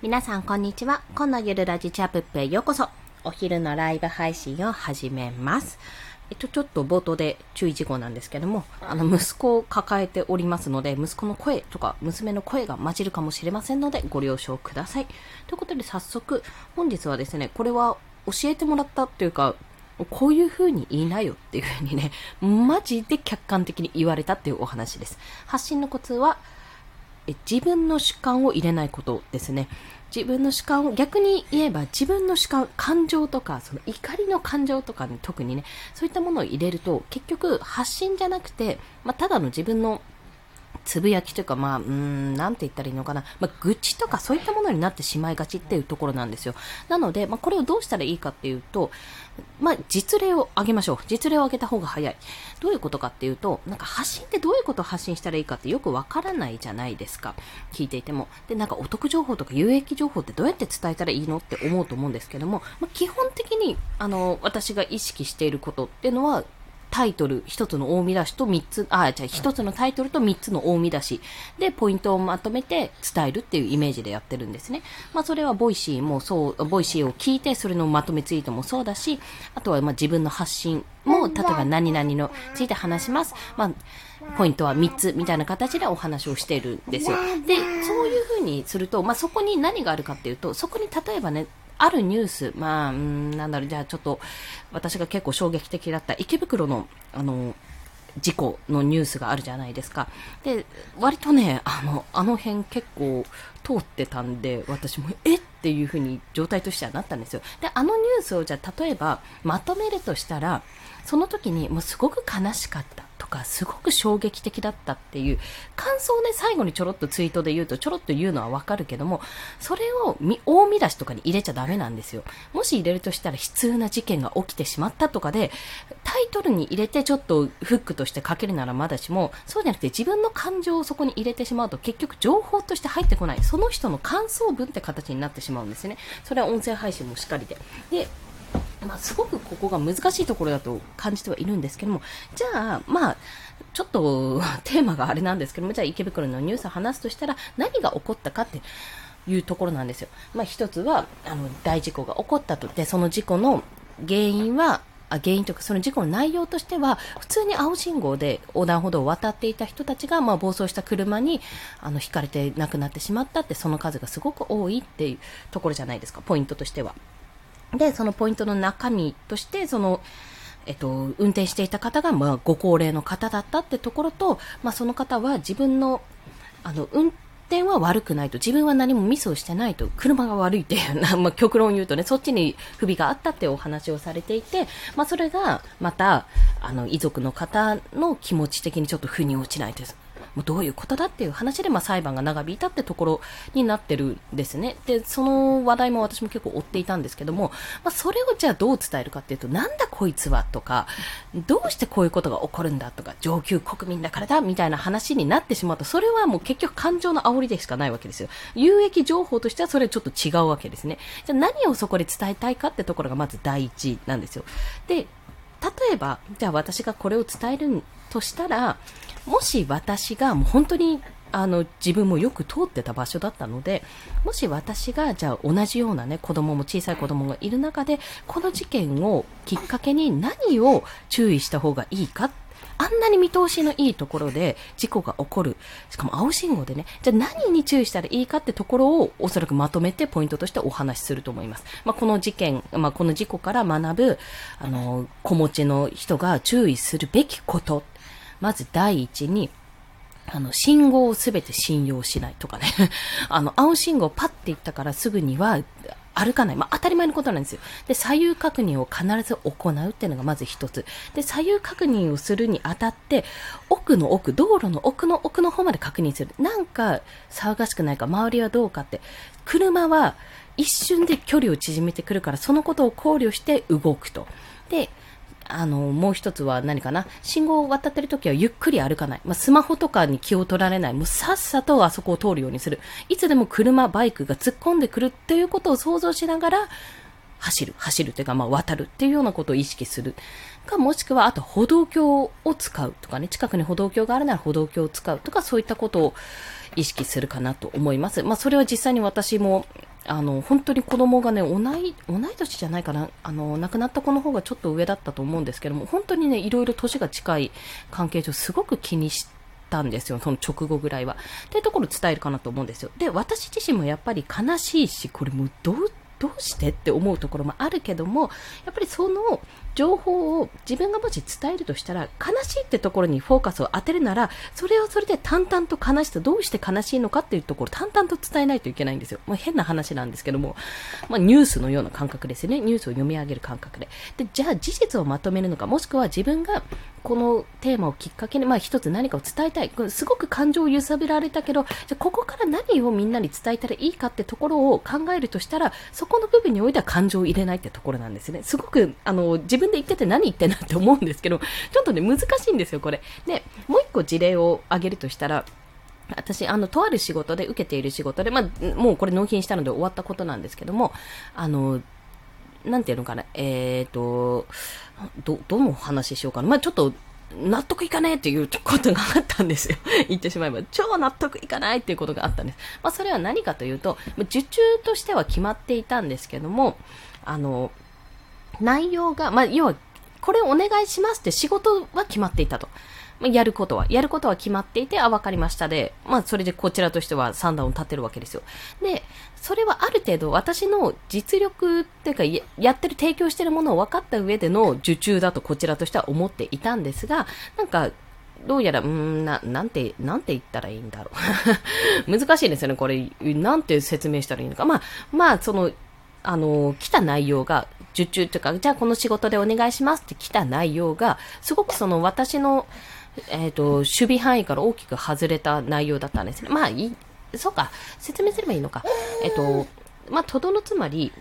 皆さんこんにちは。今のゆるラジチャップップへようこそ。お昼のライブ配信を始めます。えっと、ちょっと冒頭で注意事項なんですけども、あの、息子を抱えておりますので、息子の声とか娘の声が混じるかもしれませんので、ご了承ください。ということで早速、本日はですね、これは教えてもらったっていうか、こういう風に言いなよっていう風にね、マジで客観的に言われたっていうお話です。発信のコツは、え自分の主観を入れないことですね。自分の主観を逆に言えば自分の主観、感情とか、その怒りの感情とかに特にね、そういったものを入れると結局発信じゃなくて、まあ、ただの自分のつぶやきというか、まあ、うーん、なんて言ったらいいのかな。まあ、愚痴とかそういったものになってしまいがちっていうところなんですよ。なので、まあ、これをどうしたらいいかっていうと、まあ、実例を挙げましょう。実例を挙げた方が早い。どういうことかっていうと、なんか発信ってどういうことを発信したらいいかってよくわからないじゃないですか。聞いていても。で、なんかお得情報とか有益情報ってどうやって伝えたらいいのって思うと思うんですけども、まあ、基本的に、あの、私が意識していることっていうのは、タイトル、一つの大見出しと三つ、あ、じゃあ一つのタイトルと三つの大見出しでポイントをまとめて伝えるっていうイメージでやってるんですね。まあそれはボイシーもそう、ボイシーを聞いてそれのまとめツイートもそうだし、あとはまあ自分の発信も、例えば何々のついて話します。まあポイントは3つみたいな形でお話をしているんですよ。で、そういうふうにすると、まあ、そこに何があるかっていうと、そこに例えばね、あるニュース、まあ、うんなんだろう、じゃあちょっと、私が結構衝撃的だった池袋の、あの、事故のニュースがあるじゃないですか。で、割とね、あの、あの辺結構通ってたんで、私も、えっていう風に状態としてはなったんですよ。で、あのニュースをじゃあ例えばまとめるとしたら、その時にもうすごく悲しかったか、すごく衝撃的だったっていう感想をね、最後にちょろっとツイートで言うと、ちょろっと言うのはわかるけども、それを大見出しとかに入れちゃダメなんですよ。もし入れるとしたら悲痛な事件が起きてしまったとかで、タイトルに入れてちょっとフックとして書けるならまだしも、そうじゃなくて自分の感情をそこに入れてしまうと結局情報として入ってこない。その人の感想文って形になってしまうんですね。それは音声配信もしっかりで。で、まあ、すごくここが難しいところだと感じてはいるんですけども、じゃあ、まあ、ちょっとテーマがあれなんですけども、じゃあ池袋のニュースを話すとしたら何が起こったかっていうところなんですよ。まあ、一つは、あの、大事故が起こったと。で、その事故の原因は、あ原因というかその事故の内容としては普通に青信号で横断歩道を渡っていた人たちがまあ暴走した車にあの引かれて亡くなってしまったってその数がすごく多いっていうところじゃないですかポイントとしては。で、そのポイントの中身として、その、えっと、運転していた方が、まあ、ご高齢の方だったってところと、まあ、その方は自分の、あの、運転は悪くないと、自分は何もミスをしてないと、車が悪いっていう な、まあ、極論言うとね、そっちに不備があったってお話をされていて、まあ、それが、また、あの、遺族の方の気持ち的にちょっと腑に落ちないです。もうどういうことだっていう話で、まあ、裁判が長引いたってところになってるんですね。で、その話題も私も結構追っていたんですけども、まあ、それをじゃあどう伝えるかっていうと、なんだこいつはとか、どうしてこういうことが起こるんだとか、上級国民だからだみたいな話になってしまうと、それはもう結局感情の煽りでしかないわけですよ。有益情報としてはそれはちょっと違うわけですね。じゃあ何をそこで伝えたいかってところがまず第一なんですよ。で、例えば、じゃあ私がこれを伝えるとしたら、もし私がもう本当にあの自分もよく通ってた場所だったので、もし私がじゃあ同じようなね、子供も小さい子供がいる中で、この事件をきっかけに何を注意した方がいいか？あんなに見通しのいいところで事故が起こる。しかも青信号でね、じゃあ何に注意したらいいかってところをおそらくまとめてポイントとしてお話しすると思います。まあ、この事件、まあ、この事故から学ぶ、あの、子持ちの人が注意するべきこと。まず第一に、あの、信号をすべて信用しないとかね。あの、青信号パッて行ったからすぐには歩かない。まあ、当たり前のことなんですよ。で、左右確認を必ず行うっていうのがまず一つ。で、左右確認をするにあたって、奥の奥、道路の奥の奥の方まで確認する。なんか騒がしくないか、周りはどうかって。車は一瞬で距離を縮めてくるから、そのことを考慮して動くと。で、あの、もう一つは何かな？信号を渡ってる時はゆっくり歩かない。まあ、スマホとかに気を取られない。もうさっさとあそこを通るようにする。いつでも車、バイクが突っ込んでくるっていうことを想像しながら、走る、走るというか、まあ、渡るっていうようなことを意識する。か、もしくは、あと歩道橋を使うとかね、近くに歩道橋があるなら歩道橋を使うとか、そういったことを意識するかなと思います。まあ、それは実際に私も、あの、本当に子供がね、同い、同い年じゃないかな、あの、亡くなった子の方がちょっと上だったと思うんですけども、本当にね、いろいろ年が近い関係上、すごく気にし、たんですよ、その直後ぐらいは。っていうところを伝えるかなと思うんですよ。で、私自身もやっぱり悲しいし、これもうど、どうしてって思うところもあるけども、やっぱりその情報を自分がもし伝えるとしたら、悲しいってところにフォーカスを当てるなら、それはそれで淡々と悲しさ、どうして悲しいのかっていうところ、淡々と伝えないといけないんですよ。まあ、変な話なんですけども、まあ、ニュースのような感覚ですよね。ニュースを読み上げる感覚で。で、じゃあ事実をまとめるのか、もしくは自分がこのテーマをきっかけに、まあ一つ何かを伝えたい。すごく感情を揺さぶられたけど、じゃここから何をみんなに伝えたらいいかってところを考えるとしたら、そこの部分においては感情を入れないってところなんですね。すごく、あの、自分で言ってて何言ってんなって思うんですけど、ちょっとね、難しいんですよ、これ。で、もう一個事例を挙げるとしたら、私、あの、とある仕事で、受けている仕事で、まあ、もうこれ納品したので終わったことなんですけども、あの、なんていうのかな、えっ、ー、と、ど、どの話しようかな。まあ、ちょっと、納得いかねえっていうことがあったんですよ。言ってしまえば。超納得いかないっていうことがあったんです。まあ、それは何かというと、受注としては決まっていたんですけども、あの、内容が、まあ、要はこれお願いしますって仕事は決まっていたと。ま、やることは、やることは決まっていて、あ、わかりましたで、まあ、それでこちらとしては算段を立てるわけですよ。で、それはある程度私の実力っていうか、やってる、提供してるものを分かった上での受注だとこちらとしては思っていたんですが、なんか、どうやら、うん、な、なんて、なんて言ったらいいんだろう。難しいですよね、これ。なんて説明したらいいのか。まあ、まあ、その、あの、来た内容が、受注というか、じゃあこの仕事でお願いしますって来た内容が、すごくその私の、えっ、ー、と、守備範囲から大きく外れた内容だったんですね。まあ、いい、そうか、説明すればいいのか。えっ、ー、と、まあ、とどのつまり、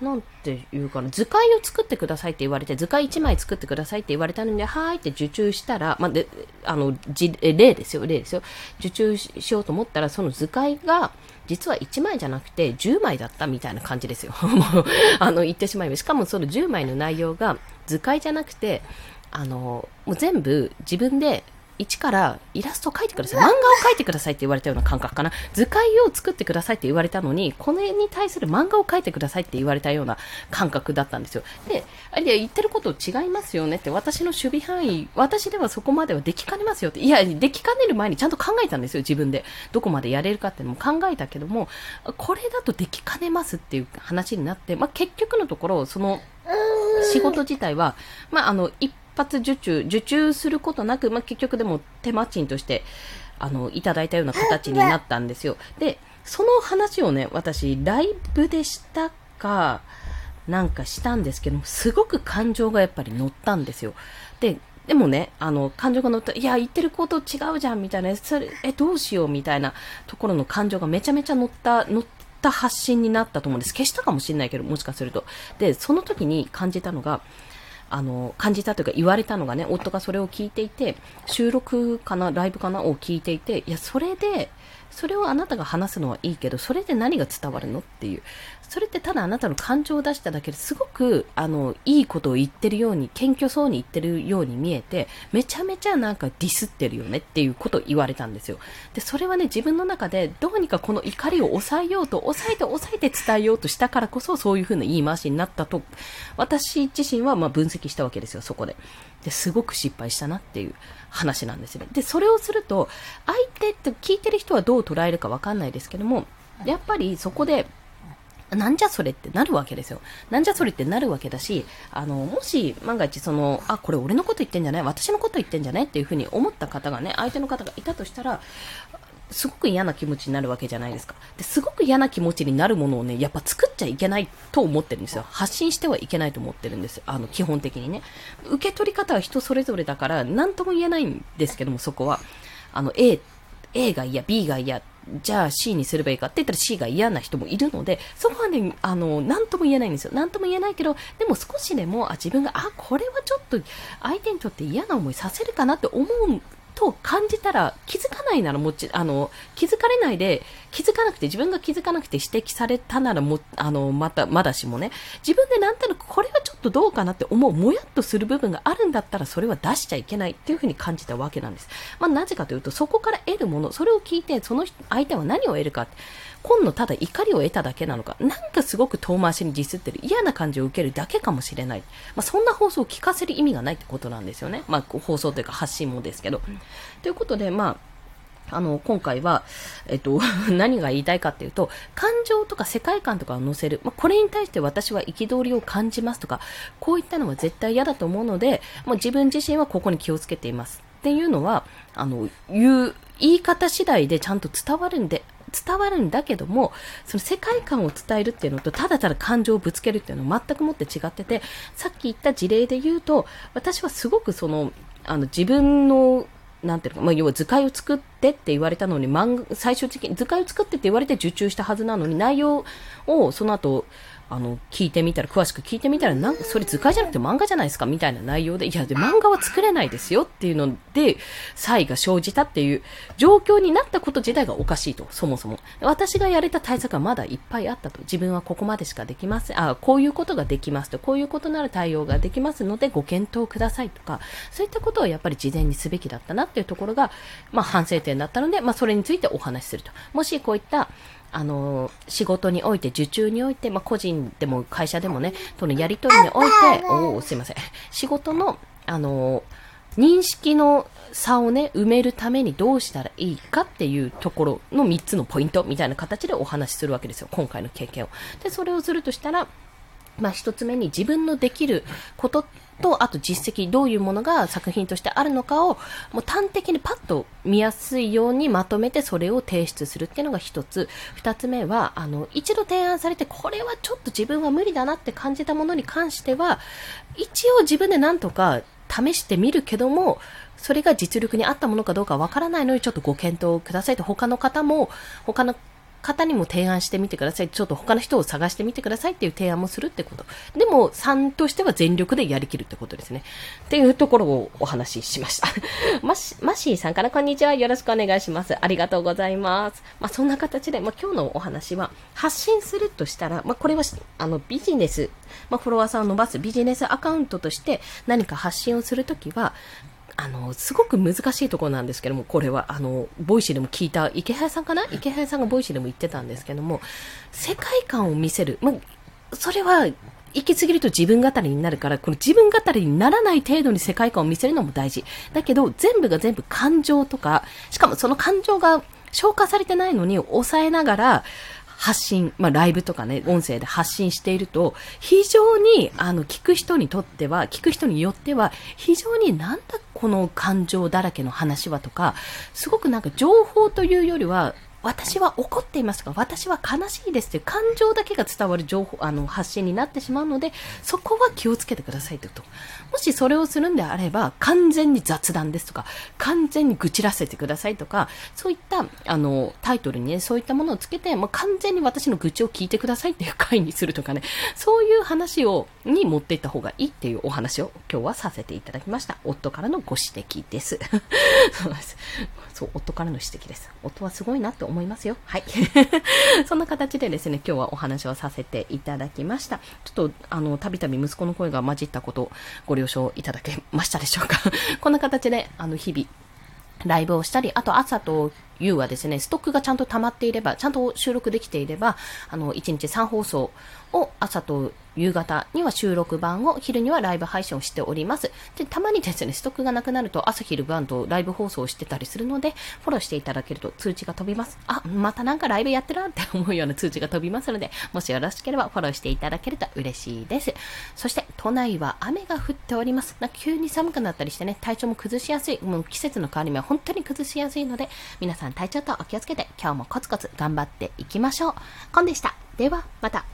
なんていうかな、図解を作ってくださいって言われて、図解1枚作ってくださいって言われたので、はーいって受注したら、まあ、で、あの、じ、例ですよ、例ですよ。受注しようと思ったら、その図解が、実は1枚じゃなくて10枚だったみたいな感じですよ。もう、あの、言ってしまいます。しかもその10枚の内容が図解じゃなくて、あの、もう全部自分で一からイラストを描いてください。漫画を描いてくださいって言われたような感覚かな。図解を作ってくださいって言われたのに、これに対する漫画を描いてくださいって言われたような感覚だったんですよ。で、あれ言ってること違いますよねって、私の守備範囲、私ではそこまではできかねますよって。いや、できかねる前にちゃんと考えたんですよ、自分で。どこまでやれるかっていうのも考えたけども、これだとできかねますっていう話になって、まあ、結局のところ、その、仕事自体は、まあ、あの、一発受注、受注することなく、まあ、結局でも手間賃として、あの、いただいたような形になったんですよ。で、その話をね、私、ライブでしたか、なんかしたんですけど、すごく感情がやっぱり乗ったんですよ。で、でもね、あの、感情が乗った、いや、言ってること違うじゃん、みたいな、それ、え、どうしよう、みたいなところの感情がめちゃめちゃ乗った、乗った発信になったと思うんです。消したかもしれないけど、もしかすると。で、その時に感じたのが、あの、感じたというか言われたのがね、夫がそれを聞いていて、収録かな、ライブかなを聞いていて、いや、それで、それをあなたが話すのはいいけど、それで何が伝わるのっていう。それってただあなたの感情を出しただけですごく、あの、いいことを言ってるように、謙虚そうに言ってるように見えて、めちゃめちゃなんかディスってるよねっていうことを言われたんですよ。で、それはね、自分の中でどうにかこの怒りを抑えようと、抑えて抑えて伝えようとしたからこそ、そういう風な言い回しになったと、私自身はま分析したわけですよ、そこで。で、すごく失敗したなっていう話なんですよね。で、それをすると、相手って聞いてる人はどう捉えるかわかんないですけども、やっぱりそこで、なんじゃそれってなるわけですよ。なんじゃそれってなるわけだし、あの、もし万が一その、あ、これ俺のこと言ってんじゃない私のこと言ってんじゃないっていうふうに思った方がね、相手の方がいたとしたら、すごく嫌な気持ちになるわけじゃないですか。ですごく嫌な気持ちになるものをね、やっぱ作っちゃいけないと思ってるんですよ。発信してはいけないと思ってるんです。あの、基本的にね。受け取り方は人それぞれだから、何とも言えないんですけども、そこは。あの、A、A が嫌、B が嫌、じゃあ C にすればいいかって言ったら C が嫌な人もいるので、そこはね、あの、なとも言えないんですよ。なんとも言えないけど、でも少しでも、あ、自分が、あ、これはちょっと相手にとって嫌な思いさせるかなって思うと感じたら気づかないならもち、あの、気づかれないで、気づかなくて、自分が気づかなくて指摘されたならも、あの、また、まだしもね、自分でなんとなくこれはちょっとどうかなって思う、もやっとする部分があるんだったら、それは出しちゃいけないっていうふうに感じたわけなんです。まあ、なぜかというと、そこから得るもの、それを聞いて、その相手は何を得るか。今度ただ怒りを得ただけなのか、なんかすごく遠回しにディスってる嫌な感じを受けるだけかもしれない。まあ、そんな放送を聞かせる意味がないってことなんですよね。まあ、放送というか発信もですけど。ということで、まあ、あの、今回は、えっと、何が言いたいかっていうと、感情とか世界観とかを載せる。まあ、これに対して私は憤りを感じますとか、こういったのは絶対嫌だと思うので、もう自分自身はここに気をつけています。っていうのは、あの、言う、言い方次第でちゃんと伝わるんで、伝わるんだけども、その世界観を伝えるっていうのと、ただただ感情をぶつけるっていうのは全くもって違ってて、さっき言った事例で言うと、私はすごくその、あの、自分のなんていうか、まあ、要は図解を作ってって言われたのに、漫画、最終的に図解を作ってって言われて受注したはずなのに、内容をその後、あの、聞いてみたら、詳しく聞いてみたら、なんか、それ図解じゃなくて漫画じゃないですかみたいな内容で、いや、で、漫画は作れないですよっていうので、差異が生じたっていう状況になったこと自体がおかしいと、そもそも。私がやれた対策はまだいっぱいあったと。自分はここまでしかできません。あ、こういうことができますと。こういうことなら対応ができますので、ご検討くださいとか、そういったことをやっぱり事前にすべきだったなっていうところが、まあ、反省点だったので、まあ、それについてお話しすると。もしこういった、あの、仕事において、受注において、まあ、個人でも会社でもね、とのやりとりにおいて、おおすいません。仕事の、あの、認識の差をね、埋めるためにどうしたらいいかっていうところの3つのポイントみたいな形でお話しするわけですよ。今回の経験を。で、それをするとしたら、まあ、一つ目に自分のできることと、あと実績、どういうものが作品としてあるのかを、もう端的にパッと見やすいようにまとめてそれを提出するっていうのが一つ。二つ目は、あの、一度提案されて、これはちょっと自分は無理だなって感じたものに関しては、一応自分でなんとか試してみるけども、それが実力に合ったものかどうかわからないのにちょっとご検討くださいと他の方も、他の方にも提案してみてください。ちょっと他の人を探してみてくださいっていう提案もするってこと。でも、3としては全力でやりきるってことですね。っていうところをお話ししました。マシマシーさんからこんにちは。よろしくお願いします。ありがとうございます。まあ、そんな形で、まあ、今日のお話は、発信するとしたら、まあ、これは、あの、ビジネス、まあ、フォロワーさんを伸ばすビジネスアカウントとして何か発信をするときは、あの、すごく難しいところなんですけども、これは、あの、ボイシーでも聞いた、池原さんかな？池原さんがボイシーでも言ってたんですけども、世界観を見せる。まそれは、行き過ぎると自分語りになるから、この自分語りにならない程度に世界観を見せるのも大事。だけど、全部が全部感情とか、しかもその感情が消化されてないのに抑えながら、発信、まあ、ライブとかね、音声で発信していると、非常に、あの、聞く人にとっては、聞く人によっては、非常になんだこの感情だらけの話はとか、すごくなんか情報というよりは、私は怒っていますが、私は悲しいですという感情だけが伝わる情報、あの、発信になってしまうので、そこは気をつけてくださいというと。もしそれをするんであれば、完全に雑談ですとか、完全に愚痴らせてくださいとか、そういった、あの、タイトルにね、そういったものをつけて、もう完全に私の愚痴を聞いてくださいっていう回にするとかね、そういう話を、に持っていった方がいいっていうお話を今日はさせていただきました。夫からのご指摘です。そうです。そう、夫からの指摘です。夫はすごいなって思いますよ。はい。そんな形でですね、今日はお話をさせていただきました。ちょっと、あの、たびたび息子の声が混じったこと、ご了承いただけましたでしょうか？こんな形で、あの、日々、ライブをしたり、あと朝と夕はですね、ストックがちゃんと溜まっていれば、ちゃんと収録できていれば、あの、1日3放送を朝と夕方には収録版を、昼にはライブ配信をしております。で、たまにですね、ストックがなくなると朝昼晩とライブ放送をしてたりするので、フォローしていただけると通知が飛びます。あ、またなんかライブやってるって思うような通知が飛びますので、もしよろしければフォローしていただけると嬉しいです。そして、都内は雨が降っております。なんか急に寒くなったりしてね、体調も崩しやすい、もう季節の変わり目は本当に崩しやすいので、皆さんさん体調とお気をつけて、今日もコツコツ頑張っていきましょう。コンでした。では、また。